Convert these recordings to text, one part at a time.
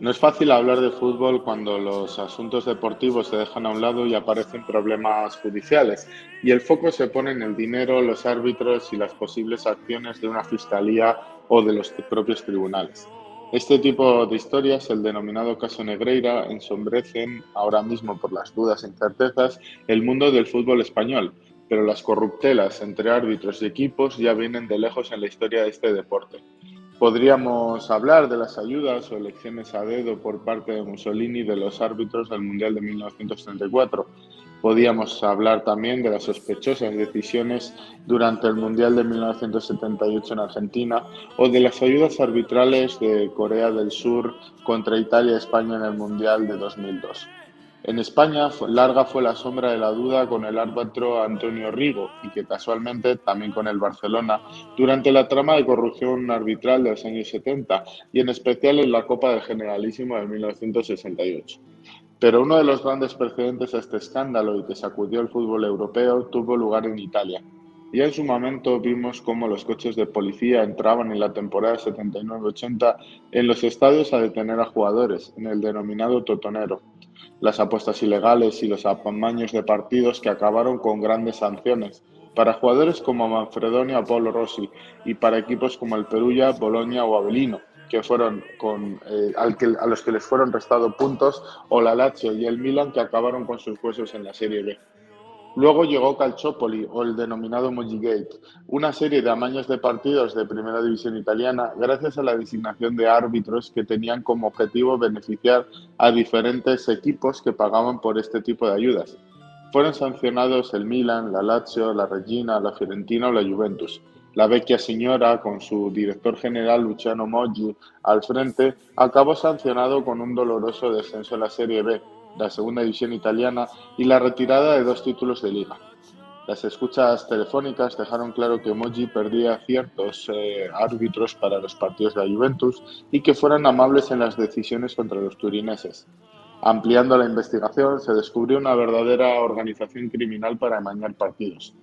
No es fácil hablar de fútbol cuando los asuntos deportivos se dejan a un lado y aparecen problemas judiciales y el foco se pone en el dinero, los árbitros y las posibles acciones de una fiscalía o de los propios tribunales. Este tipo de historias, el denominado caso Negreira, ensombrecen ahora mismo por las dudas e incertezas el mundo del fútbol español, pero las corruptelas entre árbitros y equipos ya vienen de lejos en la historia de este deporte. Podríamos hablar de las ayudas o elecciones a dedo por parte de Mussolini de los árbitros del Mundial de 1934, Podíamos hablar también de las sospechosas decisiones durante el Mundial de 1978 en Argentina o de las ayudas arbitrales de Corea del Sur contra Italia y España en el Mundial de 2002. En España, larga fue la sombra de la duda con el árbitro Antonio Rigo y que casualmente también con el Barcelona durante la trama de corrupción arbitral de los años 70 y en especial en la Copa del Generalísimo de 1968. Pero uno de los grandes precedentes a este escándalo y que sacudió el fútbol europeo tuvo lugar en Italia. Ya en su momento vimos cómo los coches de policía entraban en la temporada 79-80 en los estadios a detener a jugadores, en el denominado totonero. Las apuestas ilegales y los apamaños de partidos que acabaron con grandes sanciones para jugadores como Manfredoni o Paolo Rossi y para equipos como el Perugia, Bolonia o Avellino que fueron con, eh, a los que les fueron restados puntos, o la Lazio y el Milan, que acabaron con sus huesos en la Serie B. Luego llegó Calciopoli, o el denominado Gate, una serie de amaños de partidos de primera división italiana gracias a la designación de árbitros que tenían como objetivo beneficiar a diferentes equipos que pagaban por este tipo de ayudas. Fueron sancionados el Milan, la Lazio, la Regina, la Fiorentina o la Juventus. La vecchia señora, con su director general Luciano Moggi al frente, acabó sancionado con un doloroso descenso en la Serie B, la segunda división italiana, y la retirada de dos títulos de liga. Las escuchas telefónicas dejaron claro que Moggi perdía ciertos eh, árbitros para los partidos de la Juventus y que fueran amables en las decisiones contra los turineses. Ampliando la investigación, se descubrió una verdadera organización criminal para amañar partidos.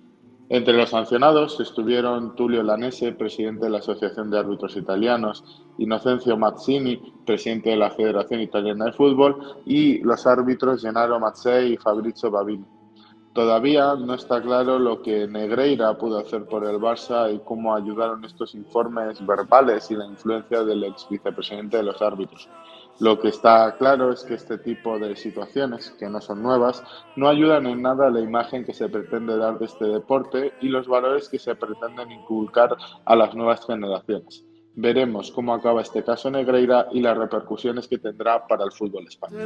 Entre los sancionados estuvieron Tulio Lanese, presidente de la Asociación de Árbitros Italianos, Inocencio Mazzini, presidente de la Federación Italiana de Fútbol, y los árbitros Gennaro Mazzei y Fabrizio Babini. Todavía no está claro lo que Negreira pudo hacer por el Barça y cómo ayudaron estos informes verbales y la influencia del ex vicepresidente de los árbitros. Lo que está claro es que este tipo de situaciones, que no son nuevas, no ayudan en nada a la imagen que se pretende dar de este deporte y los valores que se pretenden inculcar a las nuevas generaciones. Veremos cómo acaba este caso Negreira y las repercusiones que tendrá para el fútbol español.